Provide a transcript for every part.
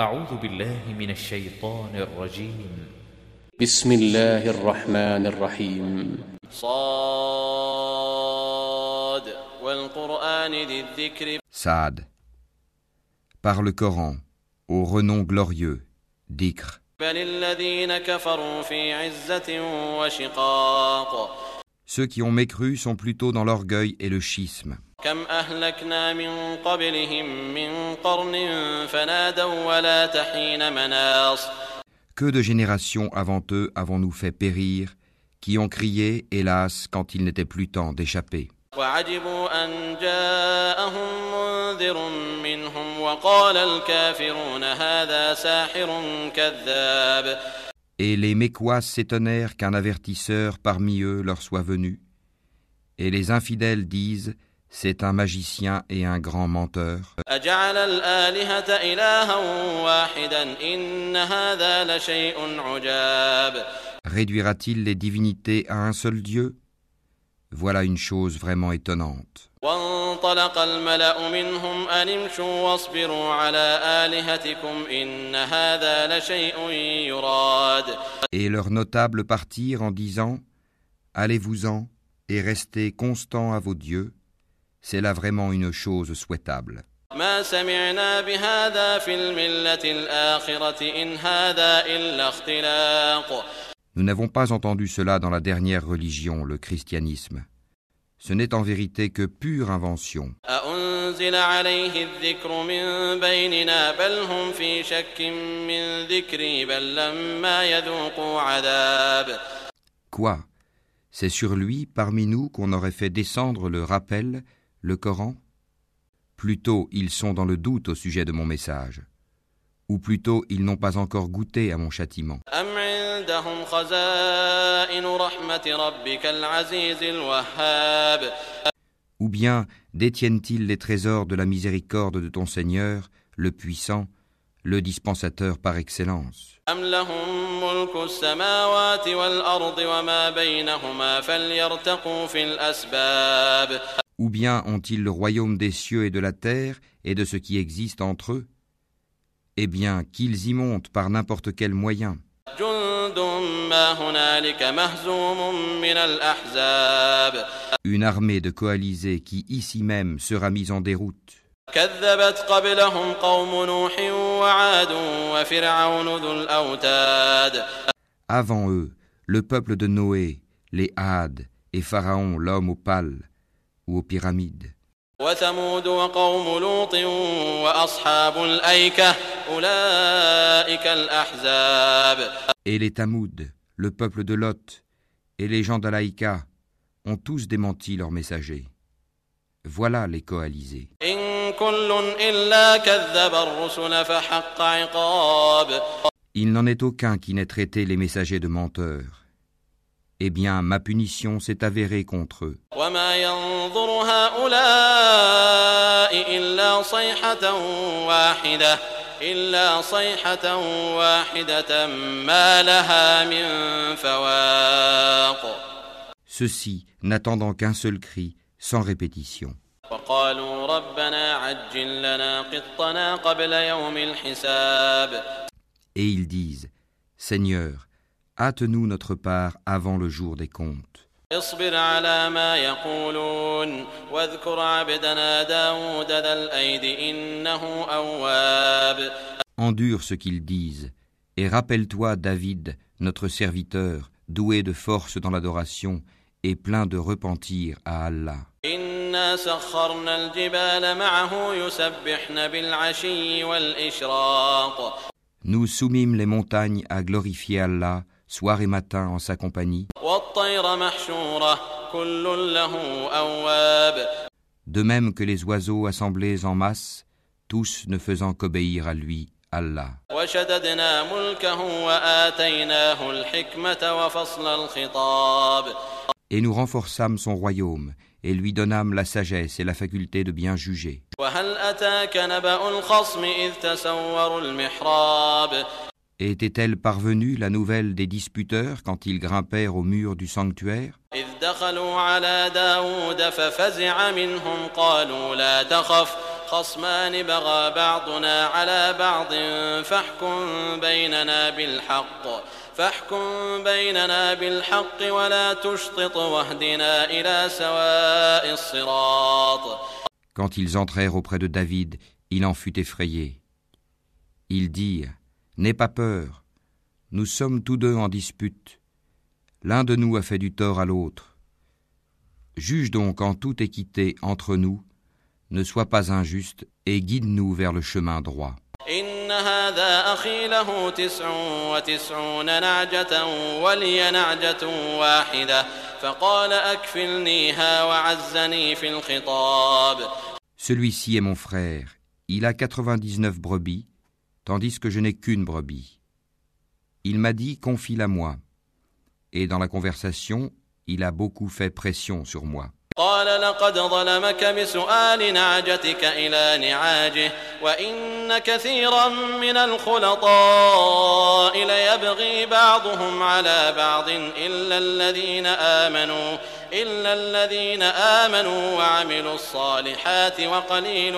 أعوذ بالله من الشيطان الرجيم بسم الله الرحمن الرحيم صاد والقرآن ذي الذكر Saad. Par le Coran, au renom glorieux, d'Ikr. بل الذين كفروا في عزة وشقاق Ceux qui ont mécru sont plutôt dans l'orgueil et le schisme. Que de générations avant eux avons-nous fait périr, qui ont crié, hélas, quand il n'était plus temps d'échapper. Et les Mécois s'étonnèrent qu'un avertisseur parmi eux leur soit venu. Et les infidèles disent C'est un magicien et un grand menteur. Réduira-t-il les divinités à un seul Dieu? Voilà une chose vraiment étonnante. وانطلق الملأ منهم أن امشوا واصبروا على آلهتكم إن هذا لشيء يراد Et leurs notables partirent en disant Allez-vous-en et restez constants à vos dieux, c'est là vraiment une chose souhaitable. ما سمعنا بهذا في الملة الآخرة إن هذا إلا اختلاق Nous n'avons pas entendu cela dans la dernière religion, le christianisme. Ce n'est en vérité que pure invention. Quoi? C'est sur lui, parmi nous, qu'on aurait fait descendre le rappel, le Coran? Plutôt ils sont dans le doute au sujet de mon message, ou plutôt ils n'ont pas encore goûté à mon châtiment. عندهم خزائن رحمة ربك العزيز الوهاب Ou bien détiennent-ils les trésors de la miséricorde de ton Seigneur, le puissant, le dispensateur par excellence أم لهم ملك السماوات والأرض وما بينهما فليرتقوا في الأسباب Ou bien ont-ils le royaume des cieux et de la terre et de ce qui existe entre eux Eh bien, qu'ils y montent par n'importe quel moyen. Une armée de coalisés qui ici même sera mise en déroute. Avant eux, le peuple de Noé, les Hades et Pharaon l'homme aux pales ou aux pyramides. وثمود وقوم لوط وأصحاب الأيكة أولئك الأحزاب Et les Tamouds, le peuple de Lot et les gens d'Alaïka ont tous démenti leurs messagers. Voilà les coalisés. إن كل إلا كذب الرسل فحق عقاب Il n'en est aucun qui n'ait traité les messagers de menteurs. Eh bien, ma punition s'est avérée contre eux. وما ينظر هؤلاء إلا صيحة واحدة إلا صيحة واحدة ما لها من فواق Ceux-ci, n'attendant qu'un seul cri, sans répétition. وقالوا ربنا عجل لنا قطنا قبل يوم الحساب Et ils disent, Seigneur, hâte-nous notre part avant le jour des comptes. اصبر على ما يقولون واذكر عبدنا داود ذا الأيد إنه أواب Endure ce qu'ils disent, et rappelle-toi David, notre serviteur, doué de force dans l'adoration et plein de repentir à Allah. إنا سخرنا الجبال معه يسبحن بالعشي والإشراق Nous soumîmes les montagnes à glorifier Allah, soir et matin en sa compagnie, والطير محشورة كل له أواب de même que les oiseaux assemblés en masse, tous ne faisant qu'obéir à lui, Allah. وشددنا ملكه وآتيناه الحكمة وفصل الخطاب Et nous renforçâmes son royaume, et lui donnâmes la sagesse et la faculté de bien juger. وهل أتاك نبأ الخصم إذ تسوروا المحراب Et était-elle parvenue la nouvelle des disputeurs quand ils grimpèrent au mur du sanctuaire إذ دخلوا على داود ففزع منهم قالوا لا تخف خصمان بغى بعضنا على بعض فاحكم بيننا بالحق فاحكم بيننا بالحق ولا تشطط واهدنا إلى سواء الصراط Quand ils entrèrent auprès de David, il en fut effrayé. Ils dirent N'aie pas peur, nous sommes tous deux en dispute. L'un de nous a fait du tort à l'autre. Juge donc en toute équité entre nous, ne sois pas injuste et guide-nous vers le chemin droit. Celui-ci est mon frère, il a 99 brebis, tandis que je n'ai qu'une brebis. Il m'a dit confie-la moi. Et dans la conversation, il a beaucoup fait pression sur moi. قال لقد ظلمك بسؤال نعجتك إلى نعاجه وإن كثيرا من الخلطاء ليبغي بعضهم على بعض إلا الذين آمنوا إلا الذين آمنوا وعملوا الصالحات وقليل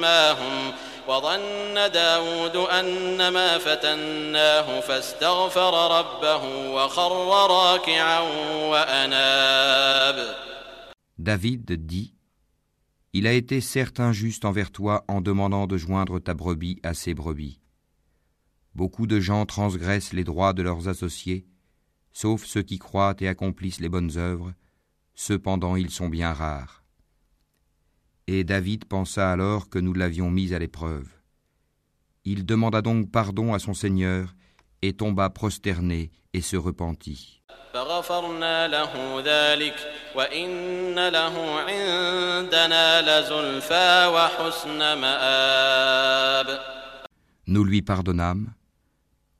ما هم وظن داود أنما فتناه فاستغفر ربه وخر راكعا وأناب David dit Il a été certes injuste envers toi en demandant de joindre ta brebis à ses brebis. Beaucoup de gens transgressent les droits de leurs associés, sauf ceux qui croient et accomplissent les bonnes œuvres, cependant ils sont bien rares. Et David pensa alors que nous l'avions mis à l'épreuve. Il demanda donc pardon à son Seigneur et tomba prosterné et se repentit. Nous lui pardonnâmes.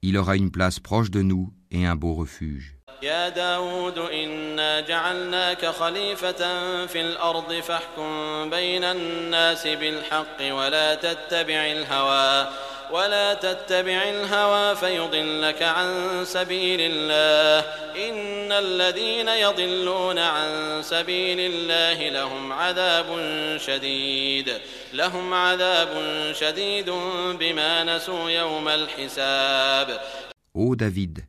Il aura une place proche de nous et un beau refuge. يا داود إنا جعلناك خليفة في الأرض فاحكم بين الناس بالحق ولا تتبع الهوى ولا تتبع الهوى فيضلك عن سبيل الله. إن الذين يضلون عن سبيل الله لهم عذاب شديد لهم عذاب شديد بما نسوا يوم الحساب. Ô David,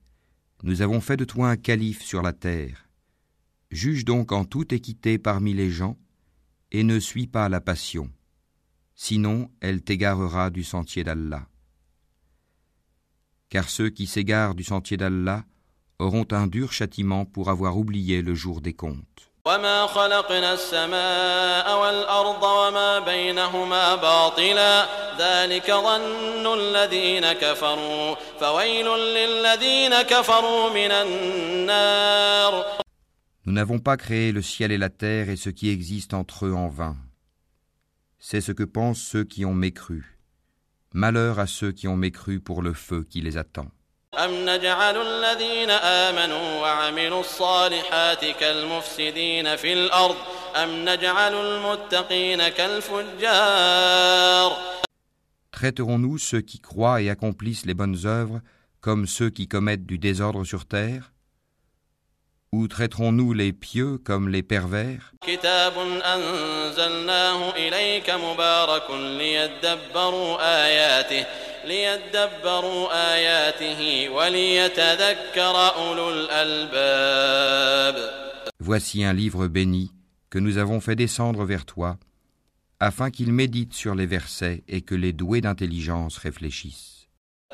nous avons fait de toi un calife sur la terre. Juge donc en toute équité parmi les gens, et ne suis pas la passion. Sinon, elle t'égarera du sentier d'Allah. Car ceux qui s'égarent du sentier d'Allah auront un dur châtiment pour avoir oublié le jour des comptes. وما خلقنا السماء والأرض وما بينهما باطلا ذلك ظن الذين كفروا فويل للذين كفروا من النار Nous n'avons pas créé le ciel et la terre et ce qui existe entre eux en vain. C'est ce que pensent ceux qui ont mécru. Malheur à ceux qui ont mécru pour le feu qui les attend. أم نجعل الذين آمنوا وعملوا الصالحات كالمفسدين في الأرض أم نجعل المتقين كالفجار Traiterons-nous ceux qui croient et accomplissent les bonnes œuvres comme ceux qui commettent du désordre sur terre Ou traiterons-nous les pieux comme les pervers كتاب أنزلناه إليك مبارك ليدبروا آياته ليدبروا آياته وليتذكر أولو الألباب Voici un livre béni que nous avons fait descendre vers toi, afin qu'il médite sur les versets et que les doués d'intelligence réfléchissent.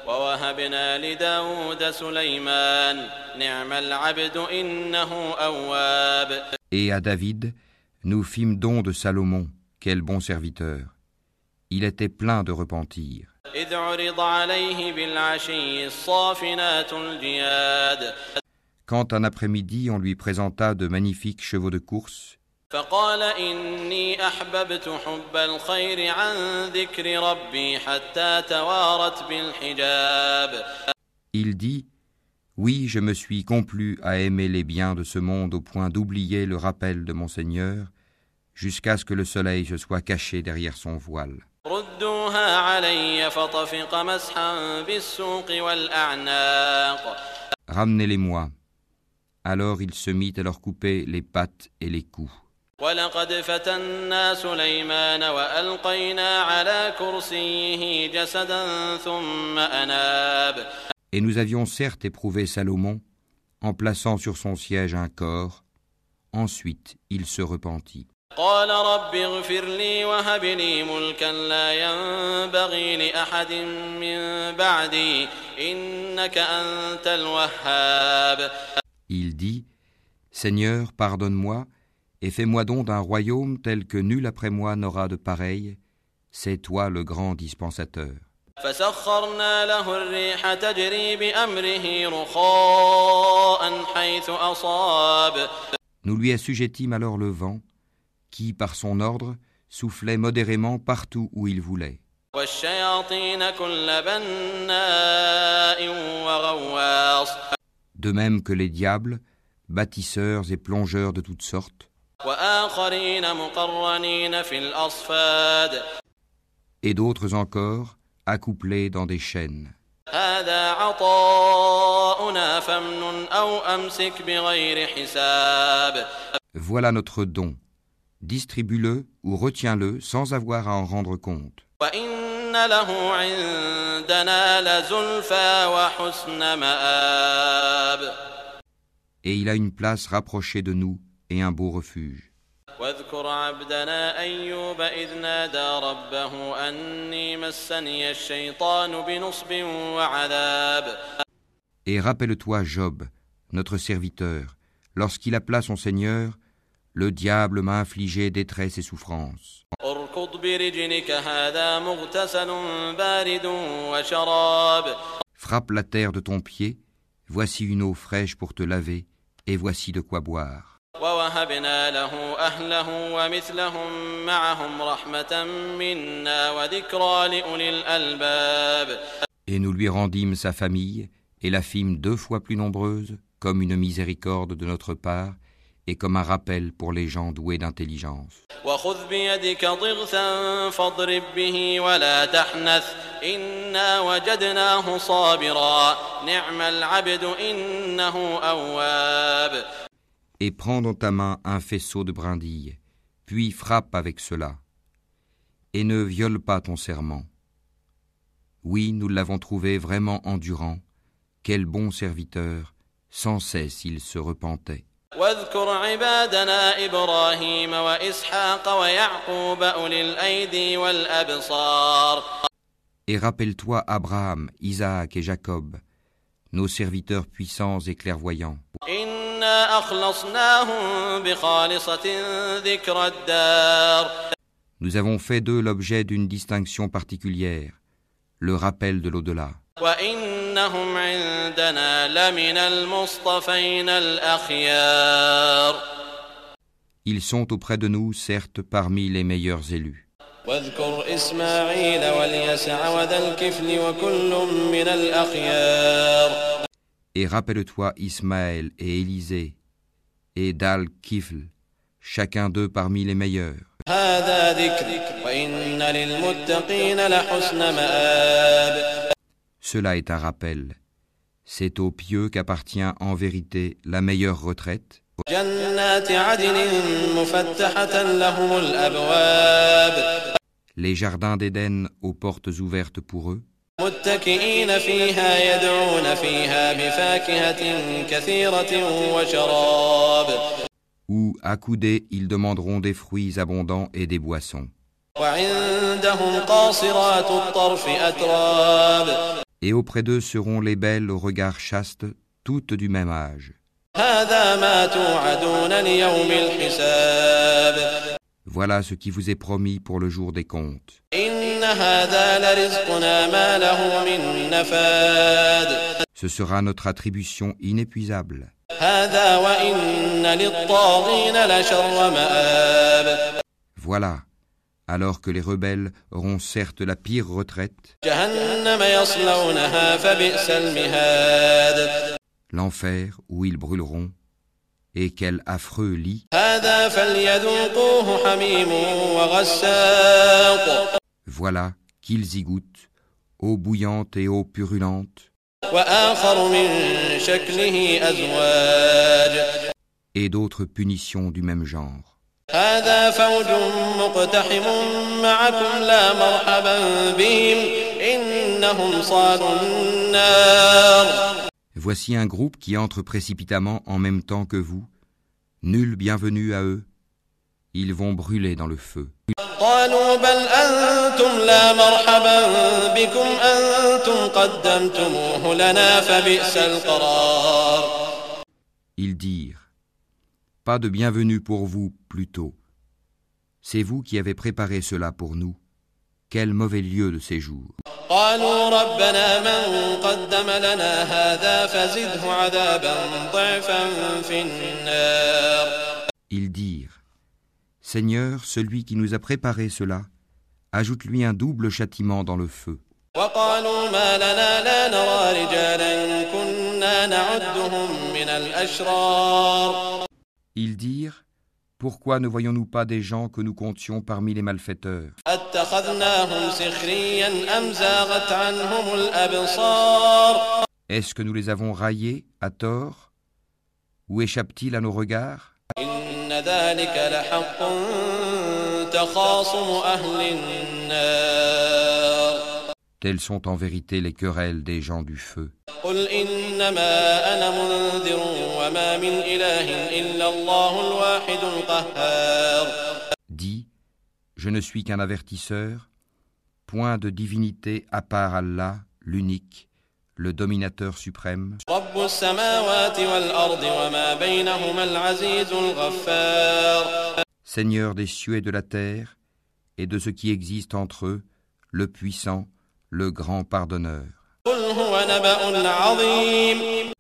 ووهبنا لداود سليمان نعم العبد إنه أواب Et à David, nous fîmes don de Salomon, quel bon serviteur. Il était plein de repentir. إذ عرض عليه بالعشي الصافنات الجياد Quand un après-midi on lui présenta de magnifiques chevaux de course, فقال إني أحببت حب الخير عن ذكر ربي حتى توارت بالحجاب il dit Oui, je me suis complu à aimer les biens de ce monde au point d'oublier le rappel de mon Seigneur, jusqu'à ce que le soleil se soit caché derrière son voile. ردوها علي فطفق مسحا بالسوق والأعناق Ramenez-les-moi. Alors il se mit à leur couper les pattes et les coups. ولقد فتنا سليمان وألقينا على كرسيه جسدا ثم أناب Et nous avions certes éprouvé Salomon en plaçant sur son siège un corps. Ensuite, il se repentit. قال رب اغفر لي وهب لي ملكا لا ينبغي لأحد من بعدي إنك أنت الوهاب Il dit Seigneur, pardonne-moi et fais-moi don d'un royaume tel que nul après moi n'aura de pareil. C'est toi le grand dispensateur. فسخرنا له الريح تجري بأمره رخاء حيث أصاب Nous lui assujettîmes alors le vent, qui, par son ordre, soufflait modérément partout où il voulait. De même que les diables, bâtisseurs et plongeurs de toutes sortes, et d'autres encore, accouplés dans des chaînes. Voilà notre don Distribue-le ou retiens-le sans avoir à en rendre compte. وإن له عندنا لزلفى وحسن مآب Et il a une place rapprochée de nous et un beau refuge. واذكر عبدنا أيوب إذ نادى ربه أني مسني الشيطان بنصب وعذاب Et rappelle-toi Job, notre serviteur, lorsqu'il appela son Seigneur, le diable m'a infligé détresse et souffrance. Frappe la terre de ton pied, voici une eau fraîche pour te laver, et voici de quoi boire. Et nous lui rendîmes sa famille, et la fîmes deux fois plus nombreuse, comme une miséricorde de notre part, et comme un rappel pour les gens doués d'intelligence. Et prends dans ta main un faisceau de brindilles, puis frappe avec cela, et ne viole pas ton serment. Oui, nous l'avons trouvé vraiment endurant, quel bon serviteur, sans cesse il se repentait. واذكر عبادنا إبراهيم وإسحاق ويعقوب أولي الأيدي والأبصار Et rappelle-toi Abraham, Isaac et Jacob, nos serviteurs puissants et clairvoyants. إنا أخلصناهم بخالصة ذكر الدار Nous avons fait d'eux l'objet d'une distinction particulière, le rappel de l'au-delà. وإنهم عندنا لمن المصطفين الأخيار Ils sont auprès de nous, certes, parmi les meilleurs élus. واذكر إسماعيل واليسع وذا الكفل وكل من الأخيار Et rappelle-toi Ismaël et Élisée, et Dal-Kifl, chacun d'eux parmi les meilleurs. هذا ذكر وإن للمتقين لحسن مآب Cela est un rappel. C'est aux pieux qu'appartient en vérité la meilleure retraite. Les jardins d'Éden aux portes ouvertes pour eux. Où, accoudés, ils demanderont des fruits abondants et des boissons et auprès d'eux seront les belles au regard chaste, toutes du même âge. Voilà ce qui vous est promis pour le jour des comptes. Ce sera notre attribution inépuisable. Voilà, alors que les rebelles auront certes la pire retraite. L'enfer où ils brûleront, et quel affreux lit. Voilà qu'ils y goûtent, eau bouillante et eau purulente. Et d'autres punitions du même genre. هذا فوج مقتحم معكم لا مرحبا بهم إنهم صالوا النار Voici un groupe qui entre précipitamment en même temps que vous. Nul bienvenue à eux. Ils vont brûler dans le feu. قالوا بل أنتم لا مرحبا بكم أنتم قدمتموه لنا فبئس القرار Ils dirent Pas de bienvenue pour vous, plutôt C'est vous qui avez préparé cela pour nous. Quel mauvais lieu de séjour. Ils dirent Seigneur, celui qui nous a préparé cela, ajoute-lui un double châtiment dans le feu. Ils dirent pourquoi ne voyons-nous pas des gens que nous comptions parmi les malfaiteurs? Est-ce que nous les avons raillés à tort? Ou échappent-ils à nos regards? Telles sont en vérité les querelles des gens du feu. قل إنما أنا منذر وما من إله إلا الله الواحد القهار Dis Je ne suis qu'un avertisseur, point de divinité à part Allah, l'unique, le dominateur suprême, رب السماوات والأرض وما بينهما العزيز الغفار Seigneur des cieux et de la terre, et de ce qui existe entre eux, le puissant, le grand pardonneur.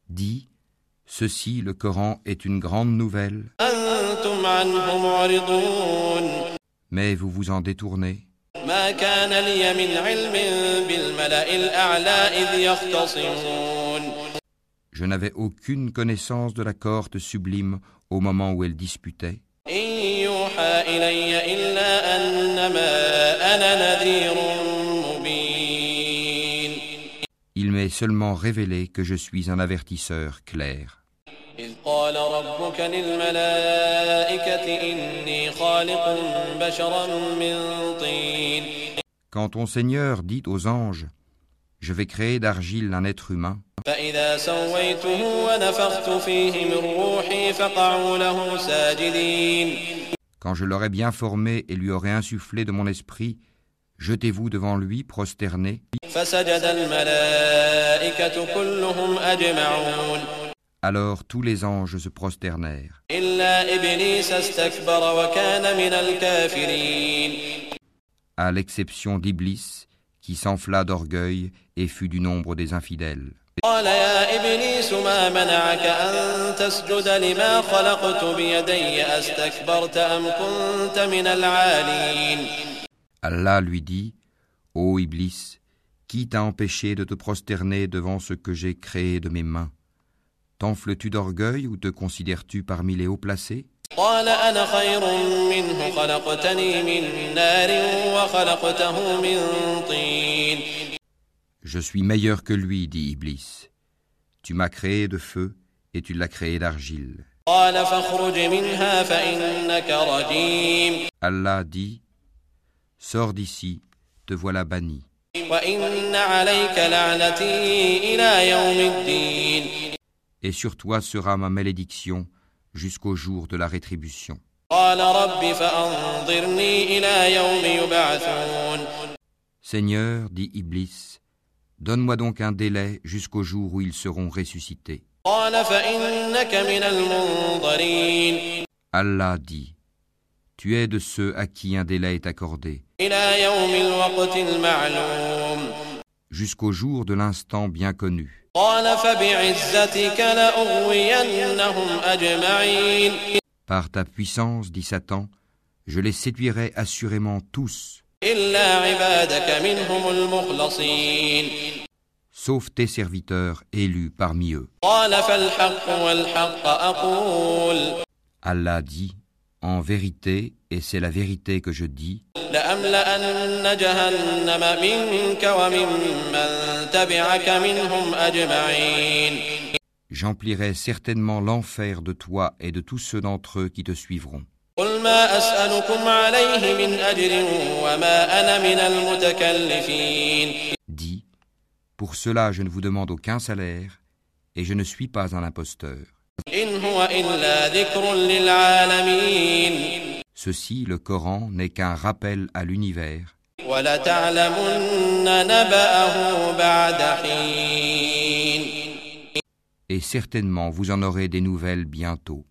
Dis, ceci, le Coran, est une grande nouvelle. Mais vous vous en détournez. Je n'avais aucune connaissance de la cohorte sublime au moment où elle disputait. seulement révélé que je suis un avertisseur clair. إذ قال ربك للملائكة إني خالق بشرا من طين Quand ton Seigneur dit aux anges Je vais créer d'argile un être humain, فإذا سويته ونفخت فيه من روحي فقعوا له ساجدين quand je l'aurai bien formé et lui aurai insufflé de mon esprit, jetez-vous devant lui prosternés. Alors tous les anges se prosternèrent. À l'exception d'Iblis, qui s'enfla d'orgueil et fut du nombre des infidèles. Allah lui dit Ô Iblis, qui t'a empêché de te prosterner devant ce que j'ai créé de mes mains? T'enfles-tu d'orgueil ou te considères-tu parmi les hauts placés? Je suis meilleur que lui, dit Iblis. Tu m'as créé de feu et tu l'as créé d'argile. Allah dit Sors d'ici, te voilà banni. Et sur toi sera ma malédiction jusqu'au jour de la rétribution. Seigneur, dit Iblis, donne-moi donc un délai jusqu'au jour où ils seront ressuscités. Allah dit, tu es de ceux à qui un délai est accordé jusqu'au jour de l'instant bien connu. Par ta puissance, dit Satan, je les séduirai assurément tous, sauf tes serviteurs élus parmi eux. Allah dit, en vérité, et c'est la vérité que je dis, j'emplirai certainement l'enfer de toi et de tous ceux d'entre eux qui te suivront. Dis, pour cela je ne vous demande aucun salaire, et je ne suis pas un imposteur. Ceci, le Coran, n'est qu'un rappel à l'univers. Et certainement vous en aurez des nouvelles bientôt.